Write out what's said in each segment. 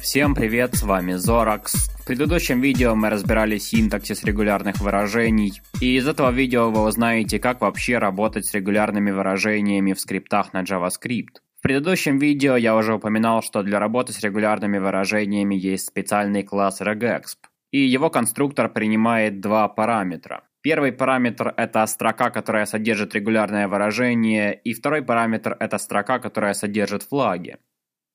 Всем привет, с вами Zorax. В предыдущем видео мы разбирали синтаксис регулярных выражений, и из этого видео вы узнаете, как вообще работать с регулярными выражениями в скриптах на JavaScript. В предыдущем видео я уже упоминал, что для работы с регулярными выражениями есть специальный класс regexp, и его конструктор принимает два параметра. Первый параметр – это строка, которая содержит регулярное выражение, и второй параметр – это строка, которая содержит флаги.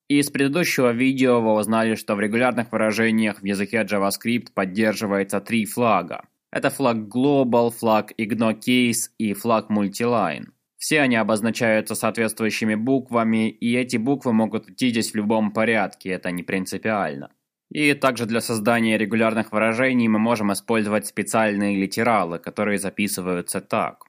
Из предыдущего видео вы узнали, что в регулярных выражениях в языке JavaScript поддерживается три флага. Это флаг Global, флаг IgnoCase и флаг Multiline. Все они обозначаются соответствующими буквами, и эти буквы могут идти здесь в любом порядке, это не принципиально. И также для создания регулярных выражений мы можем использовать специальные литералы, которые записываются так.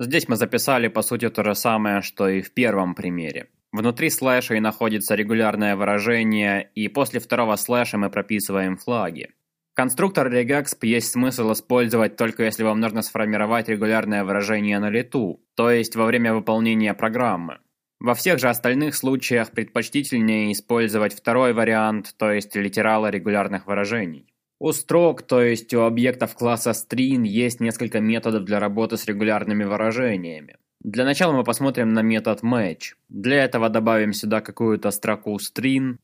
Здесь мы записали по сути то же самое, что и в первом примере. Внутри слэшей находится регулярное выражение, и после второго слэша мы прописываем флаги. Конструктор regexp есть смысл использовать только если вам нужно сформировать регулярное выражение на лету, то есть во время выполнения программы. Во всех же остальных случаях предпочтительнее использовать второй вариант, то есть литералы регулярных выражений. У строк, то есть у объектов класса string, есть несколько методов для работы с регулярными выражениями. Для начала мы посмотрим на метод match. Для этого добавим сюда какую-то строку string.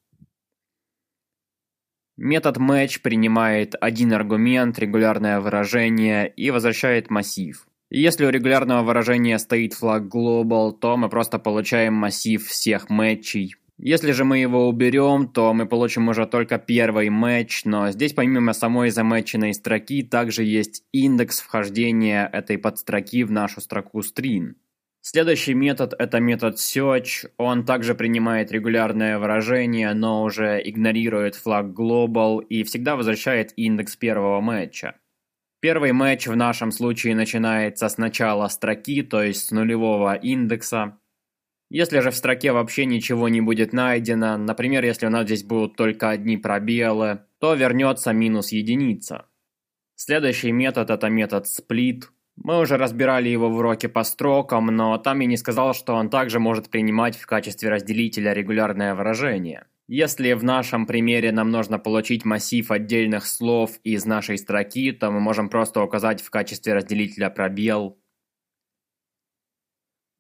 Метод match принимает один аргумент, регулярное выражение, и возвращает массив. Если у регулярного выражения стоит флаг global, то мы просто получаем массив всех матчей. Если же мы его уберем, то мы получим уже только первый матч, но здесь помимо самой замеченной строки также есть индекс вхождения этой подстроки в нашу строку string. Следующий метод это метод search, он также принимает регулярное выражение, но уже игнорирует флаг global и всегда возвращает индекс первого матча. Первый матч в нашем случае начинается с начала строки, то есть с нулевого индекса. Если же в строке вообще ничего не будет найдено, например, если у нас здесь будут только одни пробелы, то вернется минус единица. Следующий метод это метод split. Мы уже разбирали его в уроке по строкам, но там я не сказал, что он также может принимать в качестве разделителя регулярное выражение. Если в нашем примере нам нужно получить массив отдельных слов из нашей строки, то мы можем просто указать в качестве разделителя пробел.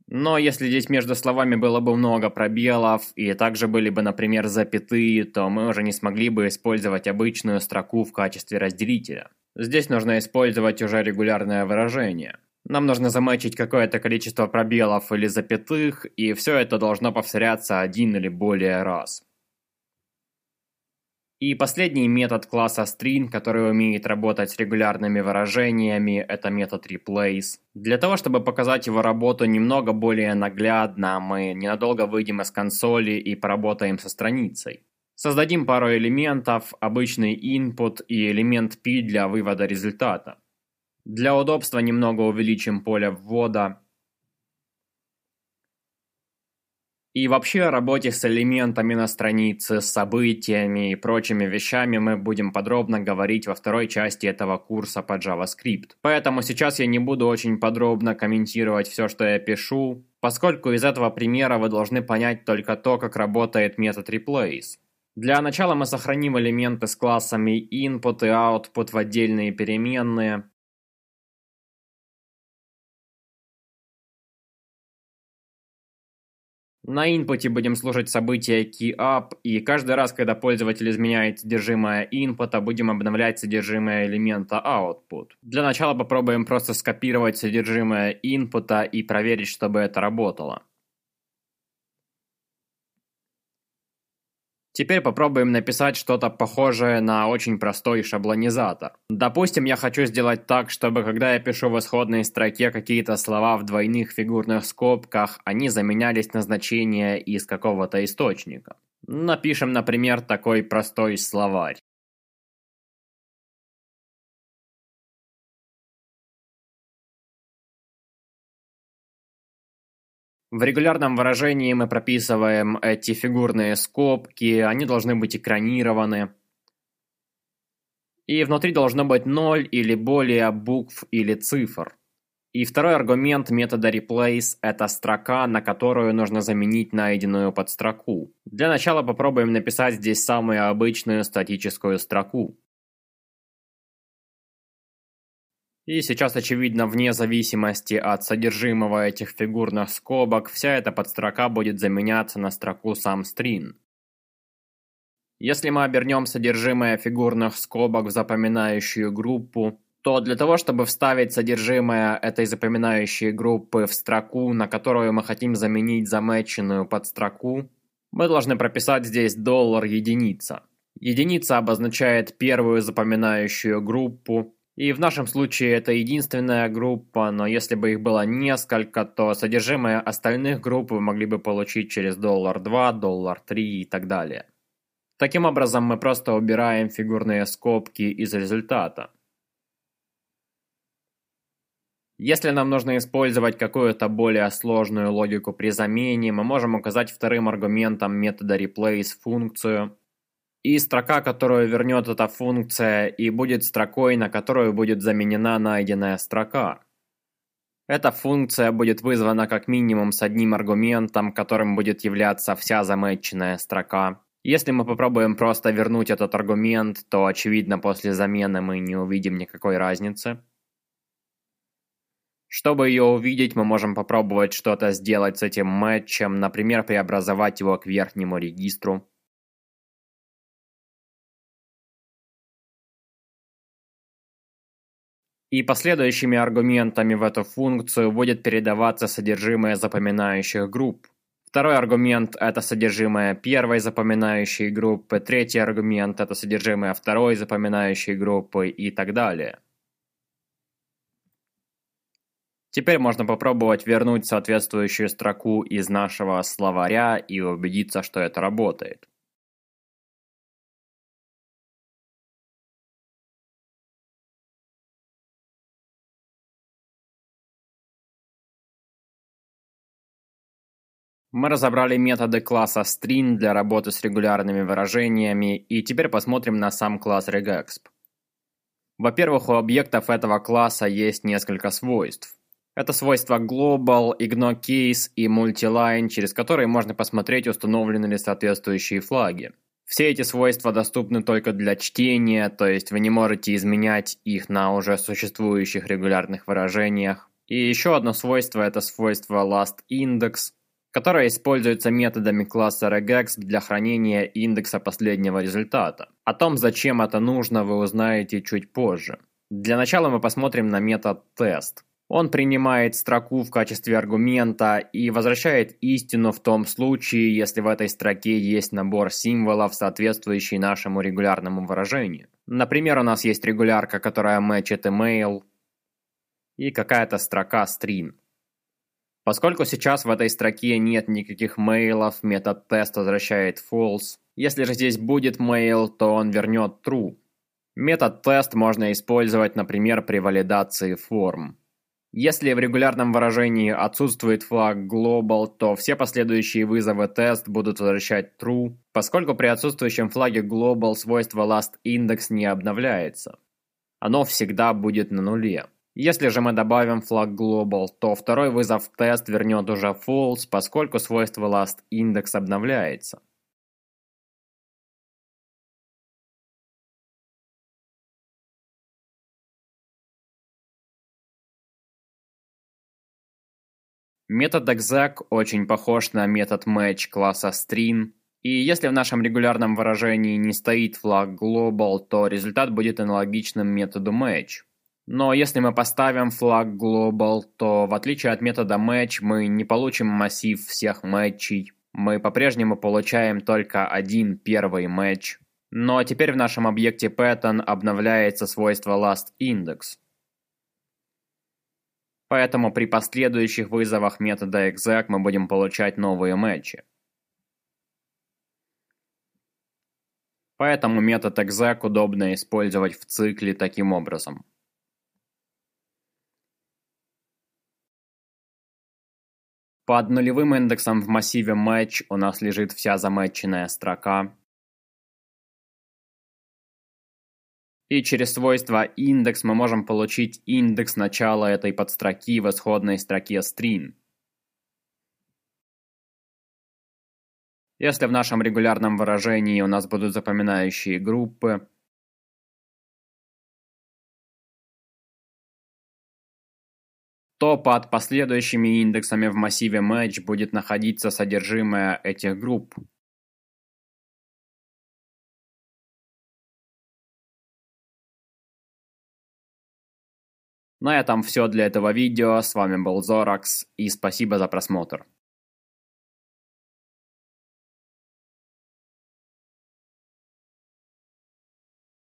Но если здесь между словами было бы много пробелов, и также были бы, например, запятые, то мы уже не смогли бы использовать обычную строку в качестве разделителя. Здесь нужно использовать уже регулярное выражение. Нам нужно замечить какое-то количество пробелов или запятых, и все это должно повторяться один или более раз. И последний метод класса string, который умеет работать с регулярными выражениями, это метод replace. Для того, чтобы показать его работу немного более наглядно, мы ненадолго выйдем из консоли и поработаем со страницей. Создадим пару элементов, обычный input и элемент p для вывода результата. Для удобства немного увеличим поле ввода, И вообще о работе с элементами на странице, с событиями и прочими вещами мы будем подробно говорить во второй части этого курса по JavaScript. Поэтому сейчас я не буду очень подробно комментировать все, что я пишу, поскольку из этого примера вы должны понять только то, как работает метод replace. Для начала мы сохраним элементы с классами input и output в отдельные переменные, На инпуте будем слушать события keyUp, и каждый раз, когда пользователь изменяет содержимое инпута, будем обновлять содержимое элемента output. Для начала попробуем просто скопировать содержимое инпута и проверить, чтобы это работало. Теперь попробуем написать что-то похожее на очень простой шаблонизатор. Допустим, я хочу сделать так, чтобы когда я пишу в исходной строке какие-то слова в двойных фигурных скобках, они заменялись на значение из какого-то источника. Напишем, например, такой простой словарь. В регулярном выражении мы прописываем эти фигурные скобки, они должны быть экранированы. И внутри должно быть 0 или более букв или цифр. И второй аргумент метода replace – это строка, на которую нужно заменить найденную подстроку. Для начала попробуем написать здесь самую обычную статическую строку. И сейчас, очевидно, вне зависимости от содержимого этих фигурных скобок, вся эта подстрока будет заменяться на строку сам стрин. Если мы обернем содержимое фигурных скобок в запоминающую группу, то для того, чтобы вставить содержимое этой запоминающей группы в строку, на которую мы хотим заменить замеченную подстроку, мы должны прописать здесь доллар единица. Единица обозначает первую запоминающую группу, и в нашем случае это единственная группа, но если бы их было несколько, то содержимое остальных групп вы могли бы получить через доллар 2, доллар 3 и так далее. Таким образом, мы просто убираем фигурные скобки из результата. Если нам нужно использовать какую-то более сложную логику при замене, мы можем указать вторым аргументом метода replace функцию, и строка, которую вернет эта функция, и будет строкой, на которую будет заменена найденная строка. Эта функция будет вызвана как минимум с одним аргументом, которым будет являться вся замеченная строка. Если мы попробуем просто вернуть этот аргумент, то очевидно после замены мы не увидим никакой разницы. Чтобы ее увидеть, мы можем попробовать что-то сделать с этим матчем, например, преобразовать его к верхнему регистру. И последующими аргументами в эту функцию будет передаваться содержимое запоминающих групп. Второй аргумент – это содержимое первой запоминающей группы, третий аргумент – это содержимое второй запоминающей группы и так далее. Теперь можно попробовать вернуть соответствующую строку из нашего словаря и убедиться, что это работает. Мы разобрали методы класса string для работы с регулярными выражениями и теперь посмотрим на сам класс regexp. Во-первых, у объектов этого класса есть несколько свойств. Это свойства global, ignocase и multiline, через которые можно посмотреть, установлены ли соответствующие флаги. Все эти свойства доступны только для чтения, то есть вы не можете изменять их на уже существующих регулярных выражениях. И еще одно свойство – это свойство lastIndex, которая используется методами класса regex для хранения индекса последнего результата. О том, зачем это нужно, вы узнаете чуть позже. Для начала мы посмотрим на метод test. Он принимает строку в качестве аргумента и возвращает истину в том случае, если в этой строке есть набор символов, соответствующий нашему регулярному выражению. Например, у нас есть регулярка, которая мэчит email, и какая-то строка string. Поскольку сейчас в этой строке нет никаких мейлов, метод тест возвращает false. Если же здесь будет mail, то он вернет true. Метод тест можно использовать, например, при валидации форм. Если в регулярном выражении отсутствует флаг global, то все последующие вызовы тест будут возвращать true, поскольку при отсутствующем флаге global свойство lastIndex не обновляется. Оно всегда будет на нуле. Если же мы добавим флаг global, то второй вызов тест вернет уже false, поскольку свойство lastIndex обновляется. Метод exec очень похож на метод match класса string, и если в нашем регулярном выражении не стоит флаг global, то результат будет аналогичным методу match. Но если мы поставим флаг global, то в отличие от метода match мы не получим массив всех матчей. Мы по-прежнему получаем только один первый матч. Но теперь в нашем объекте pattern обновляется свойство lastIndex. Поэтому при последующих вызовах метода exec мы будем получать новые матчи. Поэтому метод exec удобно использовать в цикле таким образом. Под нулевым индексом в массиве match у нас лежит вся заматченная строка. И через свойство индекс мы можем получить индекс начала этой подстроки в исходной строке string. Если в нашем регулярном выражении у нас будут запоминающие группы, то под последующими индексами в массиве match будет находиться содержимое этих групп. На этом все для этого видео. С вами был Зоракс и спасибо за просмотр.